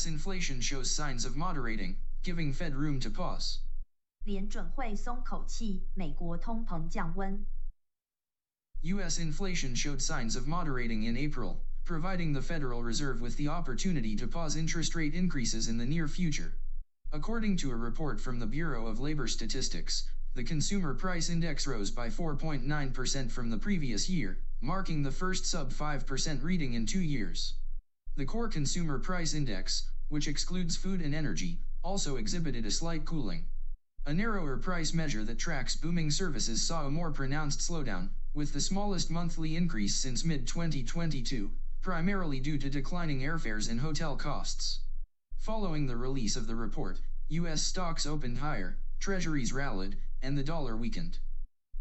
U.S. inflation shows signs of moderating, giving Fed room to pause. 联准会松口气，美国通膨降温。 U.S. inflation showed signs of moderating in April, providing the Federal Reserve with the opportunity to pause interest rate increases in the near future. According to a report from the Bureau of Labor Statistics, the Consumer Price Index rose by 4.9% from the previous year, marking the first sub 5% reading in two years. The Core Consumer Price Index, which excludes food and energy, also exhibited a slight cooling. A narrower price measure that tracks booming services saw a more pronounced slowdown, with the smallest monthly increase since mid 2022, primarily due to declining airfares and hotel costs. Following the release of the report, U.S. stocks opened higher, treasuries rallied, and the dollar weakened.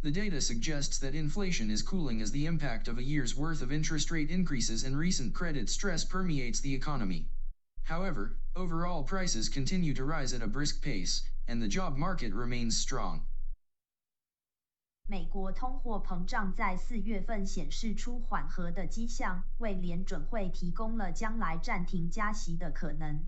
The data suggests that inflation is cooling as the impact of a year's worth of interest rate increases and recent credit stress permeates the economy. However, overall prices continue to rise at a brisk pace, and the job market remains strong. 美国通货膨胀在四月份显示出缓和的迹象，为联准会提供了将来暂停加息的可能。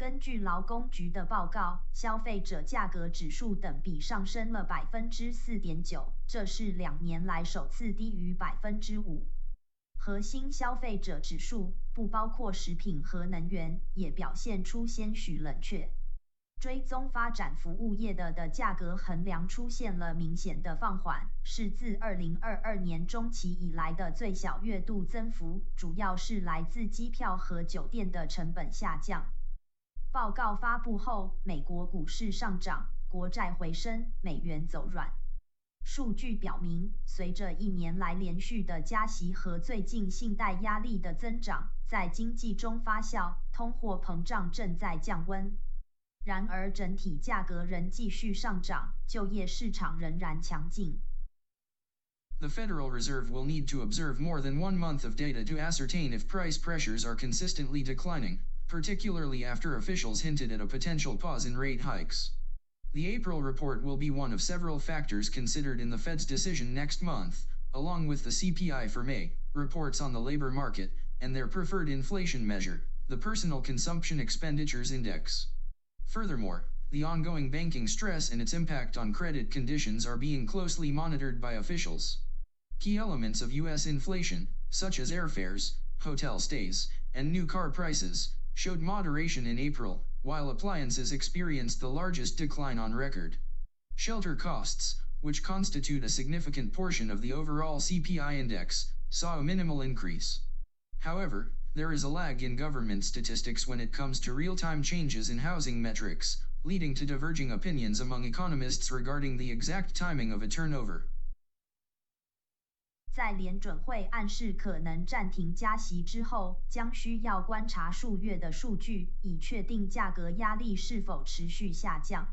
根据劳工局的报告，消费者价格指数等比上升了百分之四点九，这是两年来首次低于百分之五。核心消费者指数不包括食品和能源，也表现出些许冷却。追踪发展服务业的的价格衡量出现了明显的放缓，是自二零二二年中期以来的最小月度增幅，主要是来自机票和酒店的成本下降。报告发布后，美国股市上涨，国债回升，美元走软。数据表明，随着一年来连续的加息和最近信贷压力的增长，在经济中发酵，通货膨胀正在降温。然而，整体价格仍继续上涨，就业市场仍然强劲。 The Federal Reserve will need to observe more than one month of data to ascertain if price pressures are consistently declining, particularly after officials hinted at a potential pause in rate hikes. The April report will be one of several factors considered in the Fed's decision next month, along with the CPI for May, reports on the labor market, and their preferred inflation measure, the Personal Consumption Expenditures Index. Furthermore, the ongoing banking stress and its impact on credit conditions are being closely monitored by officials. Key elements of U.S. inflation, such as airfares, hotel stays, and new car prices, showed moderation in April, while appliances experienced the largest decline on record. Shelter costs, which constitute a significant portion of the overall CPI index, saw a minimal increase. However, there is a lag in government statistics when it comes to real-time changes in housing metrics, leading to diverging opinions among economists regarding the exact timing of a turnover. 在联准会暗示可能暂停加息之后，将需要观察数月的数据，以确定价格压力是否持续下降。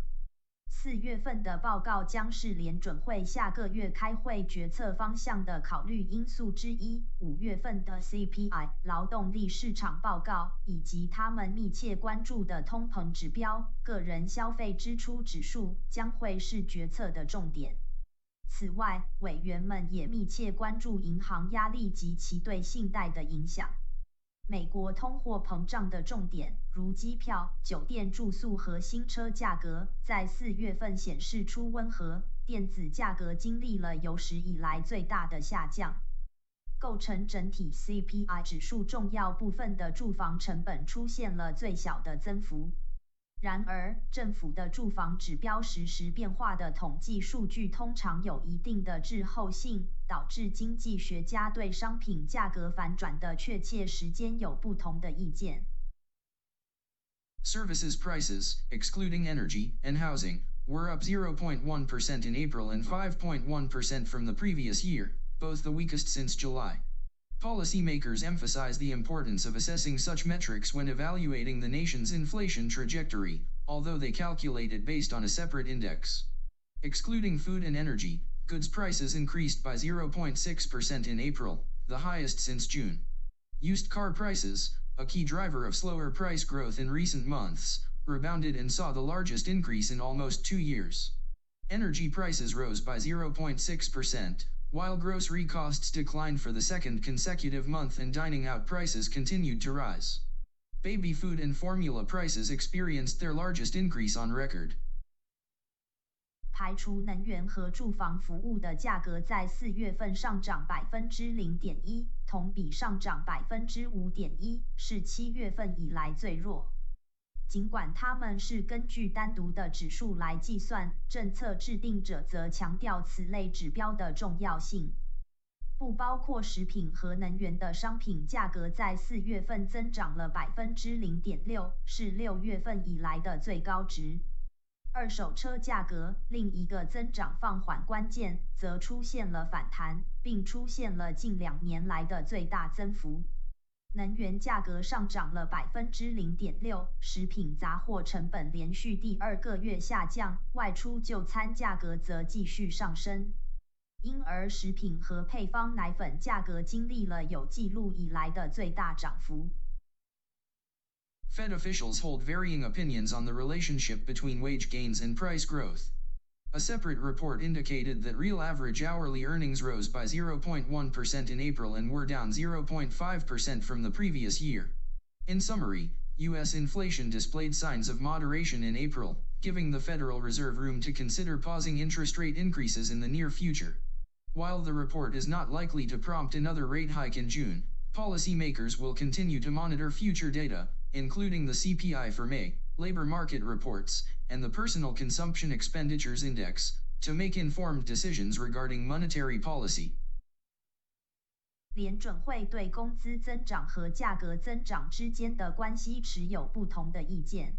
四月份的报告将是联准会下个月开会决策方向的考虑因素之一。五月份的 CPI 劳动力市场报告以及他们密切关注的通膨指标——个人消费支出指数，将会是决策的重点。此外，委员们也密切关注银行压力及其对信贷的影响。美国通货膨胀的重点，如机票、酒店住宿和新车价格，在四月份显示出温和。电子价格经历了有史以来最大的下降。构成整体 CPI 指数重要部分的住房成本出现了最小的增幅。然而，政府的住房指标实时变化的统计数据通常有一定的滞后性，导致经济学家对商品价格反转的确切时间有不同的意见。 Services prices, excluding energy and housing, were up 0.1% in April and 5.1% from the previous year, both the weakest since July. Policymakers emphasize the importance of assessing such metrics when evaluating the nation's inflation trajectory, although they calculate it based on a separate index. Excluding food and energy, goods prices increased by 0.6% in April, the highest since June. Used car prices, a key driver of slower price growth in recent months, rebounded and saw the largest increase in almost two years. Energy prices rose by 0.6%, while grocery costs declined for the second consecutive month and dining out prices continued to rise. baby food and formula prices experienced their largest increase on record. 排除能源和住房服务的价格在四月份上涨百分之零点一，同比上涨百分之五点一，是七月份以来最弱。 尽管他们是根据单独的指数来计算，政策制定者则强调此类指标的重要性。不包括食品和能源的商品价格在四月份增长了百分之零点六，是六月份以来的最高值。二手车价格另一个增长放缓关键，则出现了反弹，并出现了近两年来的最大增幅。能源价格上涨了百分之零点六，食品杂货成本连续第二个月下降，外出就餐价格则继续上升。婴儿食品和配方奶粉价格经历了有记录以来的最大涨幅。Fed officials hold varying opinions on the relationship between wage gains and price growth. A separate report indicated that real average hourly earnings rose by 0.1% in April and were down 0.5% from the previous year. In summary, U.S. inflation displayed signs of moderation in April, giving the Federal Reserve room to consider pausing interest rate increases in the near future. While the report is not likely to prompt another rate hike in June, policymakers will continue to monitor future data, including the CPI for May, labor market reports, and the Personal Consumption Expenditures Index, to make informed decisions regarding monetary policy. 联准会对工资增长和价格增长之间的关系持有不同的意见。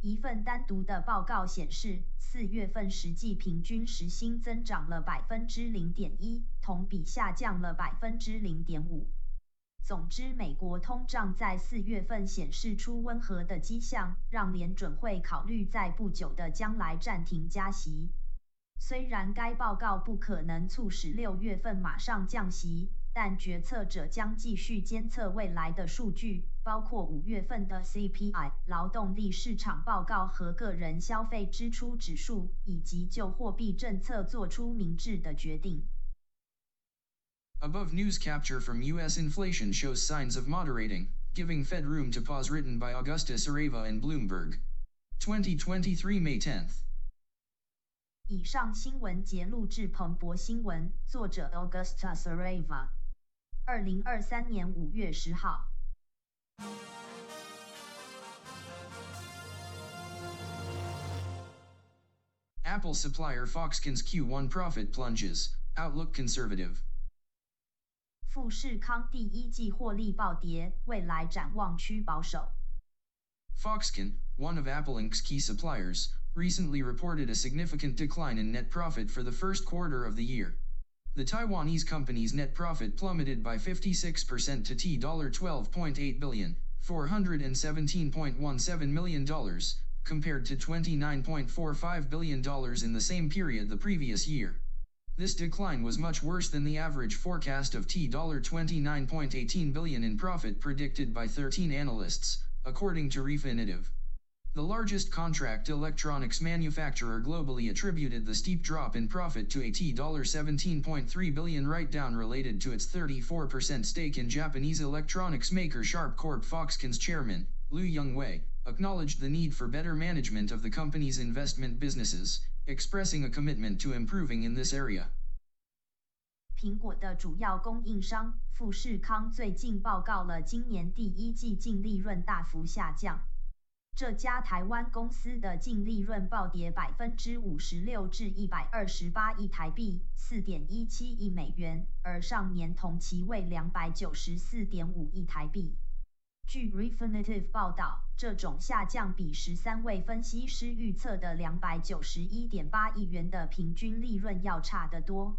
一份单独的报告显示，四月份实际平均时薪增长了百分之零点一，同比下降了百分之零点五。总之，美国通胀在四月份显示出温和的迹象，让联准会考虑在不久的将来暂停加息。虽然该报告不可能促使六月份马上降息，但决策者将继续监测未来的数据，包括五月份的 CPI、劳动力市场报告和个人消费支出指数，以及就货币政策做出明智的决定。Above news capture from U.S. inflation shows signs of moderating, giving Fed room to pause written by Augusta Saraiva in Bloomberg. 2023 May 10th. 以上新闻节录至彭博新闻，作者 Augusta Apple supplier Foxconn's Q1 profit plunges, outlook conservative. 富士康第一季获利暴跌，未来展望趋保守。Foxconn, one of Apple Inc.'s key suppliers, recently reported a significant decline in net profit for the first quarter of the year. The Taiwanese company's net profit plummeted by 56% to $12.8 billion, $417.17 million, compared to $29.45 billion in the same period the previous year. This decline was much worse than the average forecast of $29.18 billion in profit predicted by 13 analysts, according to Refinitiv. The largest contract electronics manufacturer globally attributed the steep drop in profit to a $17.3 billion write-down related to its 34% stake in Japanese electronics maker Sharp Corp Foxconn's chairman, Liu Youngwei, acknowledged the need for better management of the company's investment businesses, expressing a commitment to improving in this area. 苹果的主要供应商富士康最近报告了今年第一季净利润大幅下降。这家台湾公司的净利润暴跌百分之五十六至一百二十八亿台币，四点一七亿美元，而上年同期为两百九十四点五亿台币。据 Refinitiv 报道，这种下降比十三位分析师预测的两百九十一点八亿元的平均利润要差得多。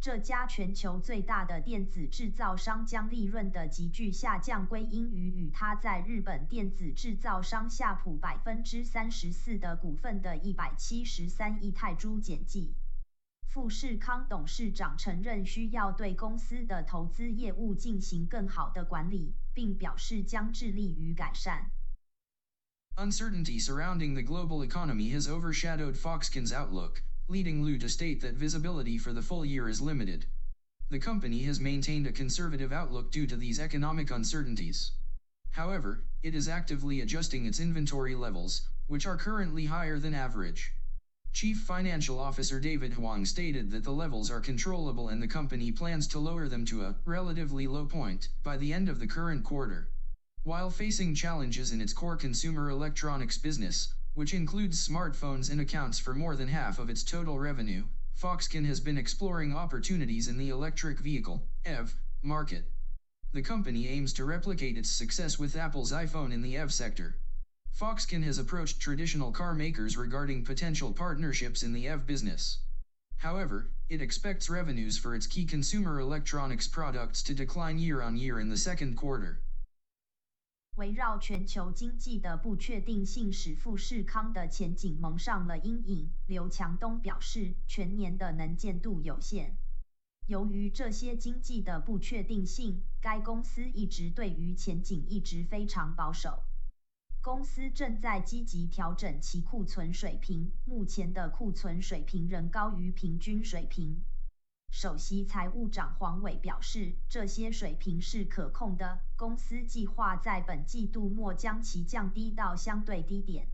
这家全球最大的电子制造商将利润的急剧下降归因于与它在日本电子制造商夏普百分之三十四的股份的一百七十三亿泰铢减记。富士康董事长承认需要对公司的投资业务进行更好的管理，并表示将致力于改善。Uncertainty surrounding the global economy has overshadowed Foxconn's outlook, leading Liu to state that visibility for the full year is limited. The company has maintained a conservative outlook due to these economic uncertainties. However, it is actively adjusting its inventory levels, which are currently higher than average. Chief Financial Officer David Huang stated that the levels are controllable and the company plans to lower them to a relatively low point by the end of the current quarter. While facing challenges in its core consumer electronics business, which includes smartphones and accounts for more than half of its total revenue, Foxconn has been exploring opportunities in the electric vehicle EV market. The company aims to replicate its success with Apple's iPhone in the EV sector. Foxconn has approached traditional car makers regarding potential partnerships in the EV business. However, it expects revenues for its key consumer electronics products to decline year on year in the second quarter. 围绕全球经济的不确定性使富士康的前景蒙上了阴影。刘强东表示，全年的能见度有限。由于这些经济的不确定性，该公司一直对于前景一直非常保守。 公司正在积极调整其库存水平，目前的库存水平仍高于平均水平。首席财务长黄伟表示，这些水平是可控的。公司计划在本季度末将其降低到相对低点。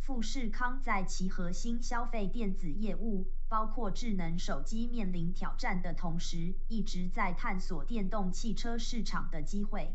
富士康在其核心消费电子业务，包括智能手机面临挑战的同时，一直在探索电动汽车市场的机会。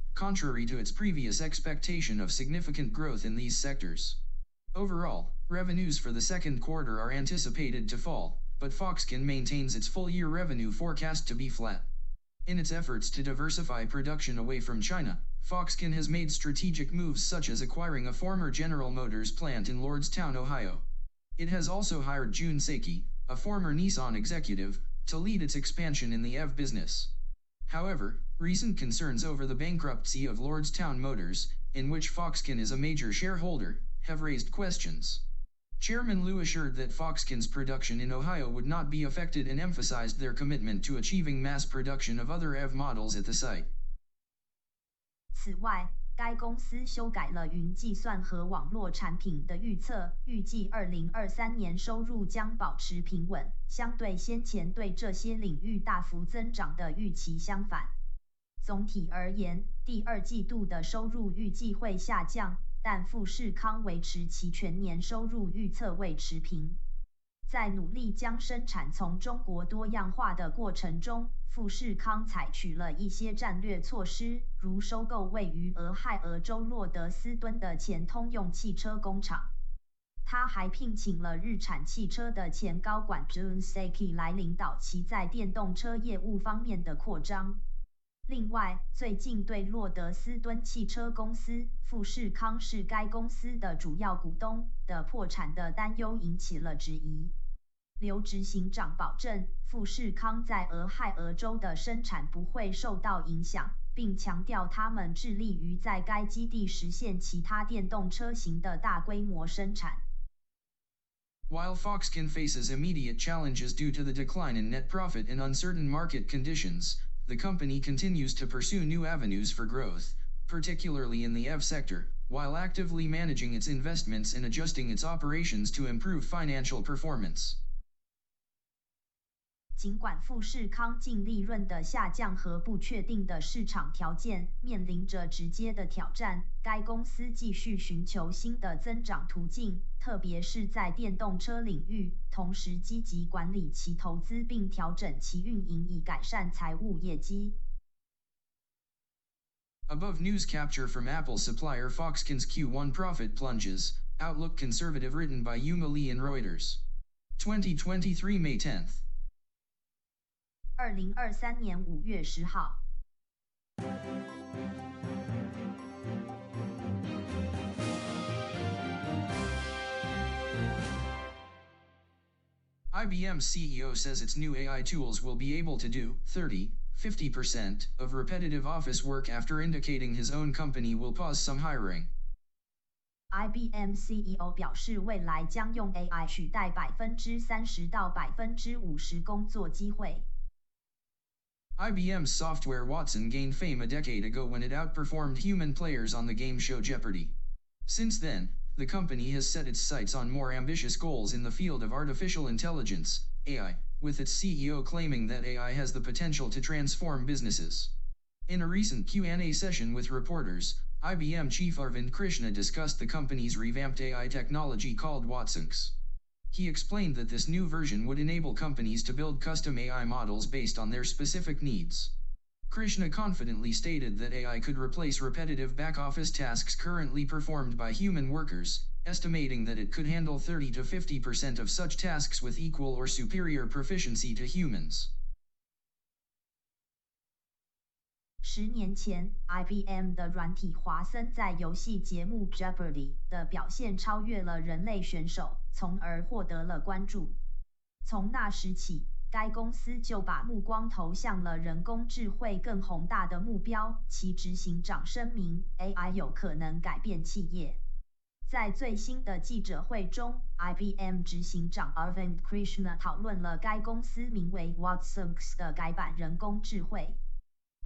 contrary to its previous expectation of significant growth in these sectors. Overall, revenues for the second quarter are anticipated to fall, but Foxconn maintains its full-year revenue forecast to be flat. In its efforts to diversify production away from China, Foxconn has made strategic moves such as acquiring a former General Motors plant in Lordstown, Ohio. It has also hired Jun Seki, a former Nissan executive, to lead its expansion in the EV business. However, Recent concerns over the bankruptcy of Lordstown Motors, in which Foxconn is a major shareholder, have raised questions. Chairman Liu assured that Foxconn's production in Ohio would not be affected and emphasized their commitment to achieving mass production of other EV models at the site. 此外，该公司修改了云计算和网络产品的预测，预计2023年收入将保持平稳，相对先前对这些领域大幅增长的预期相反。总体而言，第二季度的收入预计会下降，但富士康维持其全年收入预测为持平。在努力将生产从中国多样化的过程中，富士康采取了一些战略措施，如收购位于俄亥俄州洛德斯敦的前通用汽车工厂。他还聘请了日产汽车的前高管 Jun Saki 来领导其在电动车业务方面的扩张。另外，最近对洛德斯敦汽车公司（富士康是该公司的主要股东）的破产的担忧引起了质疑。刘执行长保证，富士康在俄亥俄州的生产不会受到影响，并强调他们致力于在该基地实现其他电动车型的大规模生产。While Foxconn faces immediate challenges due to the decline in net profit and uncertain market conditions, the company continues to pursue new avenues for growth, particularly in the EV sector, while actively managing its investments and adjusting its operations to improve financial performance. 尽管富士康净利润的下降和不确定的市场条件面临着直接的挑战，该公司继续寻求新的增长途径，特别是在电动车领域，同时积极管理其投资并调整其运营以改善财务业绩。Above news capture from Apple supplier Foxconn's Q1 profit plunges. Outlook conservative written by Yuma Lee and Reuters. 2023 May 10th. 二零二三年五月十号。IBM CEO says its new AI tools will be able to do 30 50%, of repetitive office work after indicating his own company will pause some hiring. IBM CEO 表示，未来将用 AI 取代百分之三十到百分之五十工作机会。 IBM's software Watson gained fame a decade ago when it outperformed human players on the game show Jeopardy! Since then, the company has set its sights on more ambitious goals in the field of artificial intelligence, AI, with its CEO claiming that AI has the potential to transform businesses. In a recent Q&A session with reporters, IBM chief Arvind Krishna discussed the company's revamped AI technology called Watsonx. He explained that this new version would enable companies to build custom AI models based on their specific needs. Krishna confidently stated that AI could replace repetitive back-office tasks currently performed by human workers, estimating that it could handle 30 to 50% of such tasks with equal or superior proficiency to humans. 十年前，IBM 的软体华森在游戏节目 Jeopardy 的表现超越了人类选手，从而获得了关注。从那时起，该公司就把目光投向了人工智慧更宏大的目标。其执行长声明，AI 有可能改变企业。在最新的记者会中，IBM 执行长 Arvind Krishna 讨论了该公司名为 Watsonx 的改版人工智慧。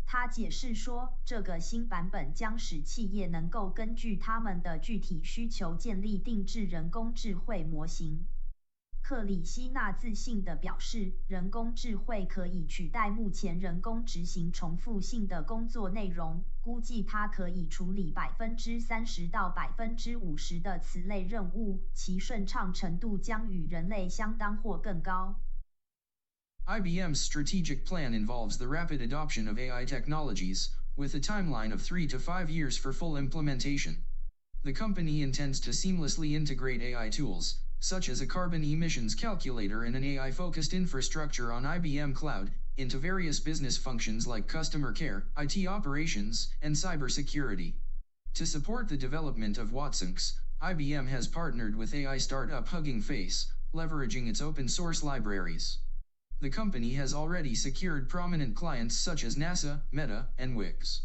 他解释说，这个新版本将使企业能够根据他们的具体需求建立定制人工智慧模型。克里希纳自信地表示，人工智慧可以取代目前人工执行重复性的工作内容，估计它可以处理百分之三十到百分之五十的此类任务，其顺畅程度将与人类相当或更高。IBM's strategic plan involves the rapid adoption of AI technologies, with a timeline of three to five years for full implementation. The company intends to seamlessly integrate AI tools, such as a carbon emissions calculator and an AI-focused infrastructure on IBM Cloud, into various business functions like customer care, IT operations, and cybersecurity. To support the development of Watsonx, IBM has partnered with AI startup Hugging Face, leveraging its open source libraries. The company has already secured prominent clients such as NASA, Meta, and Wix.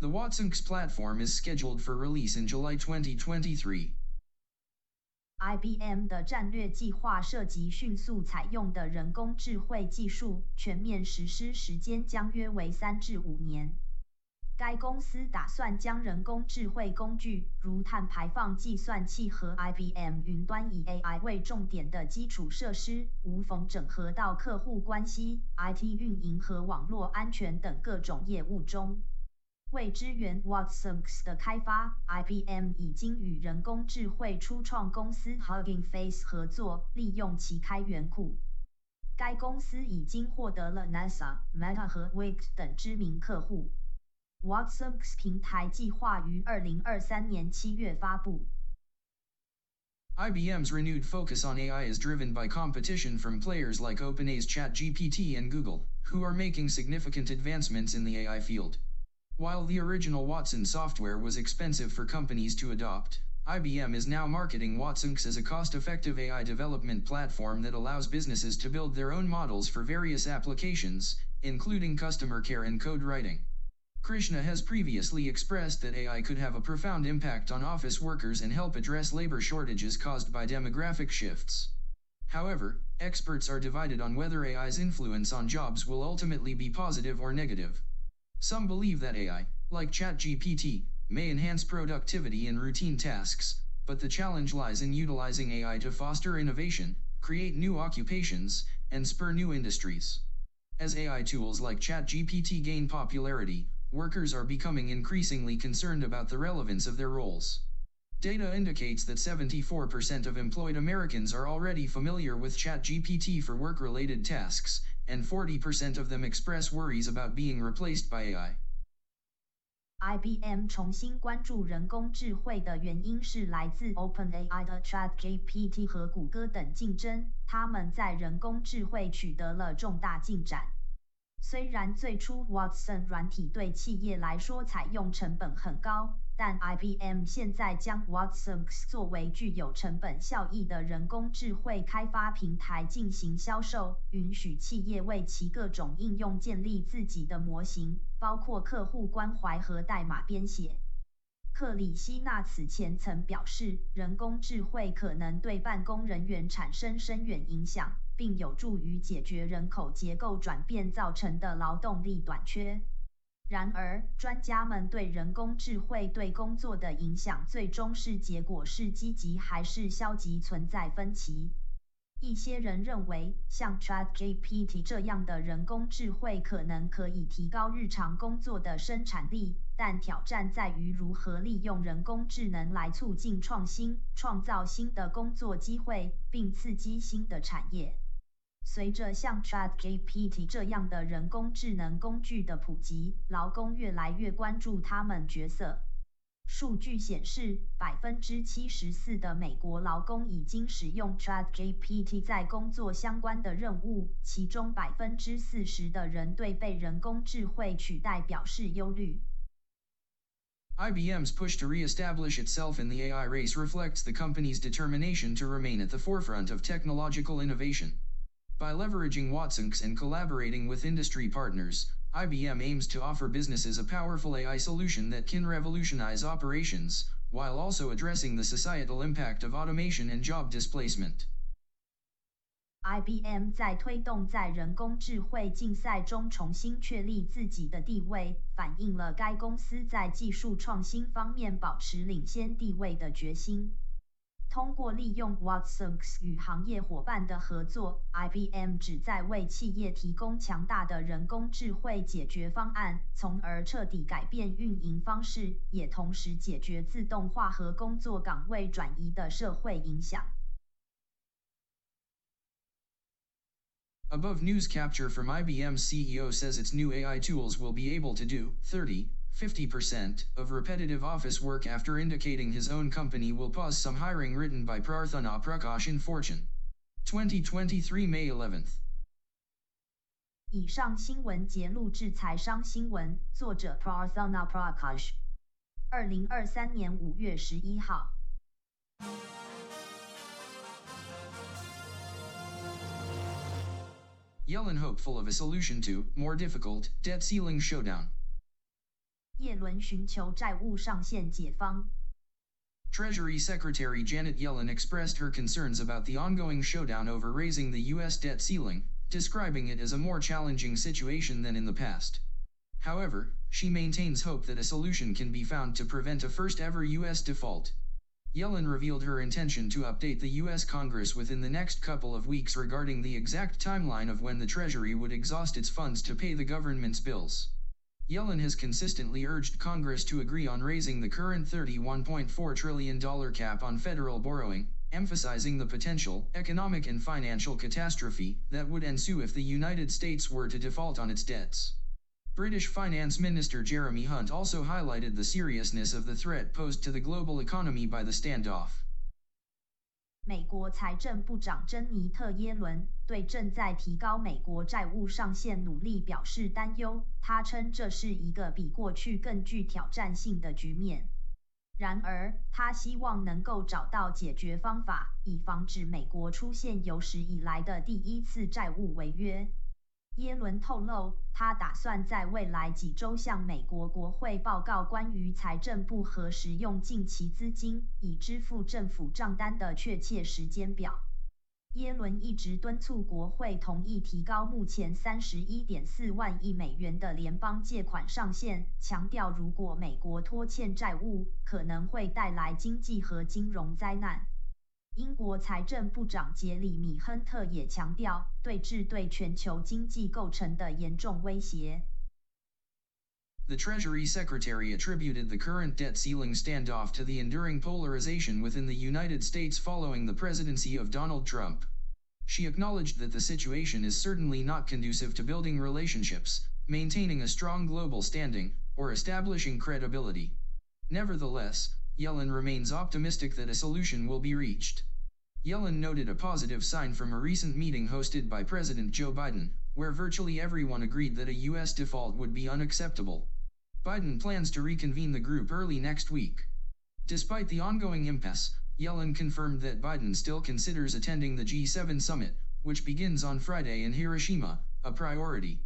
The Watsonx platform is scheduled for release in July 2023. IBM 的战略计划涉及迅速采用的人工智慧技术，全面实施时间将约为三至五年。 该公司打算将人工智慧工具，如碳排放计算器和 IBM 云端以 AI 为重点的基础设施，无缝整合到客户关系、IT 运营和网络安全等各种业务中。为支援 Watsonx 的开发，IBM 已经与人工智慧初创公司 Hugging Face 合作，利用其开源库。该公司已经获得了 NASA、Meta 和 Wix 等知名客户。Watsonx 平台计划于二零二三年七月发布。IBM's renewed focus on AI is driven by competition from players like OpenAI's ChatGPT and Google, who are making significant advancements in the AI field. While the original Watson software was expensive for companies to adopt, IBM is now marketing Watsonx as a cost-effective AI development platform that allows businesses to build their own models for various applications, including customer care and code writing. Krishna has previously expressed that AI could have a profound impact on office workers and help address labor shortages caused by demographic shifts. However, experts are divided on whether AI's influence on jobs will ultimately be positive or negative. Some believe that AI, like ChatGPT, may enhance productivity in routine tasks, but the challenge lies in utilizing AI to foster innovation, create new occupations, and spur new industries. As AI tools like ChatGPT gain popularity, workers are becoming increasingly concerned about the relevance of their roles. Data indicates that 74% of employed Americans are already familiar with ChatGPT for work-related tasks, and 40% of them express worries about being replaced by AI. IBM 重新关注人工智慧的原因是来自 OpenAI 的 ChatGPT 和谷歌等竞争，他们在人工智慧取得了重大进展。 虽然最初 Watson 软体对企业来说采用成本很高，但 IBM 现在将 Watson 作为具有成本效益的人工智慧开发平台进行销售，允许企业为其各种应用建立自己的模型，包括客户关怀和代码编写。克里希纳此前曾表示，人工智慧可能对办公人员产生深远影响。并有助于解决人口结构转变造成的劳动力短缺。然而，专家们对人工智慧对工作的影响最终是结果是积极还是消极存在分歧。一些人认为，像 ChatGPT 这样的人工智慧可能可以提高日常工作的生产力，但挑战在于如何利用人工智能来促进创新、创造新的工作机会，并刺激新的产业。随着像 ChatGPT 这样的人工智能工具的普及，劳工越来越关注他们角色。数据显示，百分之七十四的美国劳工已经使用 ChatGPT 在工作相关的任务，其中百分之四十的人对被人工智慧取代表示忧虑。IBM's push to re-establish itself in the AI race reflects the company's determination to remain at the forefront of technological innovation. By leveraging Watsonx and collaborating with industry partners, IBM aims to offer businesses a powerful AI solution that can revolutionize operations, while also addressing the societal impact of automation and job displacement. IBM 在推动在人工智慧竞赛中重新确立自己的地位，反映了该公司在技术创新方面保持领先地位的决心。 通过利用 Watsonx 与行业伙伴的合作，IBM 旨在为企业提供强大的人工智慧解决方案，从而彻底改变运营方式，也同时解决自动化和工作岗位转移的社会影响。Above news capture from IBM CEO says its new AI tools will be able to do 30 50% of repetitive office work after indicating his own company will pause some hiring written by Prarthana Prakash in Fortune. 2023 May 11th. 以上新闻节录自财商新闻，作者 Prarthana Prakash，二零二三年五月十一号。Yellen hopeful of a solution to more difficult debt ceiling showdown. 耶伦寻求债务上限解方。Treasury Secretary Janet Yellen expressed her concerns about the ongoing showdown over raising the U.S. debt ceiling, describing it as a more challenging situation than in the past. However, she maintains hope that a solution can be found to prevent a first ever U.S. default. Yellen revealed her intention to update the U.S. Congress within the next couple of weeks regarding the exact timeline of when the Treasury would exhaust its funds to pay the government's bills. Yellen has consistently urged Congress to agree on raising the current $31.4 trillion cap on federal borrowing, emphasizing the potential economic and financial catastrophe that would ensue if the United States were to default on its debts. British Finance Minister Jeremy Hunt also highlighted the seriousness of the threat posed to the global economy by the standoff. 美国财政部长珍妮特·耶伦对正在提高美国债务上限努力表示担忧。他称这是一个比过去更具挑战性的局面。然而，他希望能够找到解决方法，以防止美国出现有史以来的第一次债务违约。耶伦透露，他打算在未来几周向美国国会报告关于财政部何时用近期资金以支付政府账单的确切时间表。耶伦一直敦促国会同意提高目前三十一点四万亿美元的联邦借款上限，强调如果美国拖欠债务，可能会带来经济和金融灾难。英国财政部长杰里米·亨特也强调，对峙对全球经济构成的严重威胁。The Treasury Secretary attributed the current debt ceiling standoff to the enduring polarization within the United States following the presidency of Donald Trump. She acknowledged that the situation is certainly not conducive to building relationships, maintaining a strong global standing, or establishing credibility. Nevertheless, Yellen remains optimistic that a solution will be reached. Yellen noted a positive sign from a recent meeting hosted by President Joe Biden, where virtually everyone agreed that a U.S. default would be unacceptable. Biden plans to reconvene the group early next week. Despite the ongoing impasse, Yellen confirmed that Biden still considers attending the G7 summit, which begins on Friday in Hiroshima, a priority.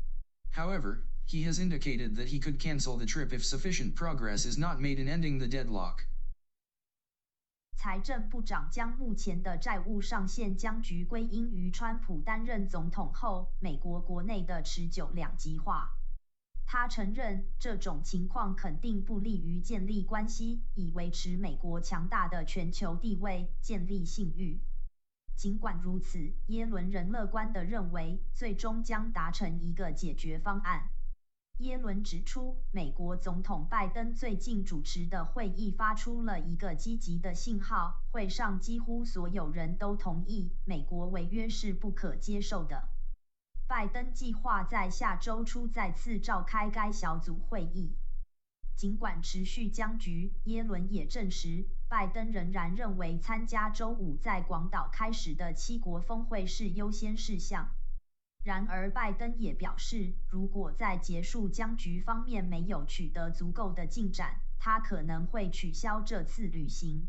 However, he has indicated that he could cancel the trip if sufficient progress is not made in ending the deadlock. 财政部长将目前的债务上限僵局归因于川普担任总统后，美国国内的持久两极化。他承认这种情况肯定不利于建立关系，以维持美国强大的全球地位，建立信誉。尽管如此，耶伦仍乐观地认为，最终将达成一个解决方案。耶伦指出，美国总统拜登最近主持的会议发出了一个积极的信号。会上几乎所有人都同意，美国违约是不可接受的。拜登计划在下周初再次召开该小组会议。尽管持续僵局，耶伦也证实，拜登仍然认为参加周五在广岛开始的七国峰会是优先事项。然而，拜登也表示，如果在结束僵局方面没有取得足够的进展，他可能会取消这次旅行。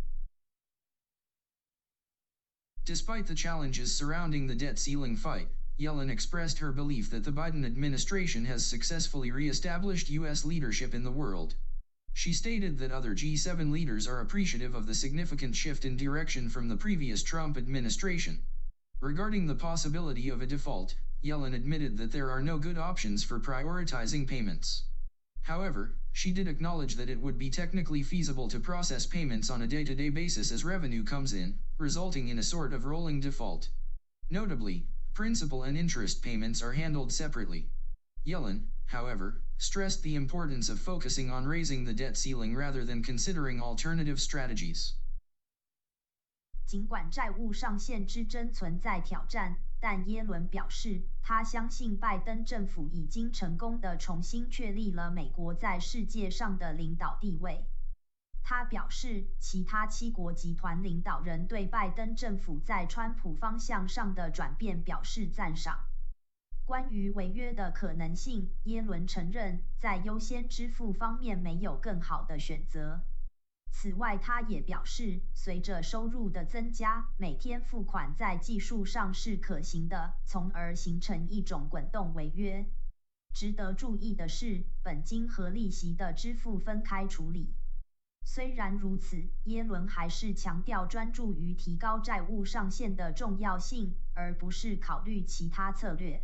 Despite the challenges surrounding the debt ceiling fight, Yellen expressed her belief that the Biden administration has successfully re-established U.S. leadership in the world. She stated that other G7 leaders are appreciative of the significant shift in direction from the previous Trump administration. Regarding the possibility of a default, Yellen admitted that there are no good options for prioritizing payments. However, she did acknowledge that it would be technically feasible to process payments on a day-to-day basis as revenue comes in, resulting in a sort of rolling default. Notably, principal and interest payments are handled separately. Yellen, however, stressed the importance of focusing on raising the debt ceiling rather than considering alternative strategies. 尽管债务上限之争存在挑战， 但耶伦表示，他相信拜登政府已经成功地重新确立了美国在世界上的领导地位。他表示，其他七国集团领导人对拜登政府在川普方向上的转变表示赞赏。关于违约的可能性，耶伦承认，在优先支付方面没有更好的选择。此外，他也表示，随着收入的增加，每天付款在技术上是可行的，从而形成一种滚动违约。值得注意的是，本金和利息的支付分开处理。虽然如此，耶伦还是强调专注于提高债务上限的重要性，而不是考虑其他策略。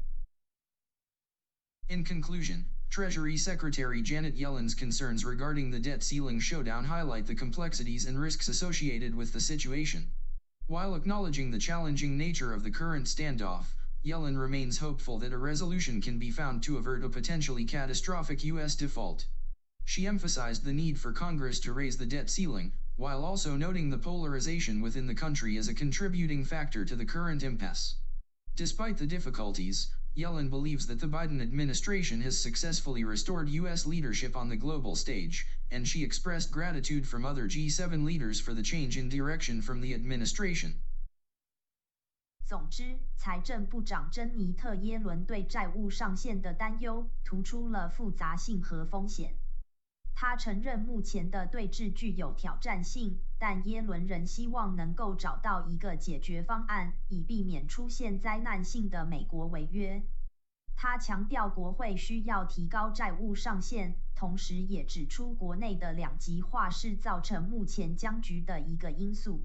In conclusion. Treasury Secretary Janet Yellen's concerns regarding the debt ceiling showdown highlight the complexities and risks associated with the situation. While acknowledging the challenging nature of the current standoff, Yellen remains hopeful that a resolution can be found to avert a potentially catastrophic U.S. default. She emphasized the need for Congress to raise the debt ceiling, while also noting the polarization within the country as a contributing factor to the current impasse. Despite the difficulties, Yellen believes that the Biden administration has successfully restored U.S. leadership on the global stage, and she expressed gratitude from other G7 leaders for the change in direction from the administration. 总之，财政部长珍妮特·耶伦对债务上限的担忧突出了复杂性和风险。 他承认目前的对峙具有挑战性，但耶伦仍希望能够找到一个解决方案，以避免出现灾难性的美国违约。他强调国会需要提高债务上限，同时也指出国内的两极化是造成目前僵局的一个因素。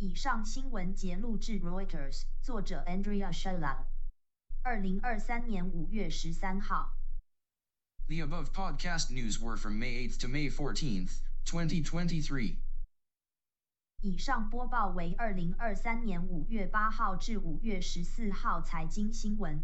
以上新闻节录自 Reuters，作者 Andrea Shalal，二零二三年五月十三号。The above podcast news were from May 8th to May 14th, 2023. 以上播报为二零二三年五月八号至五月十四号财经新闻。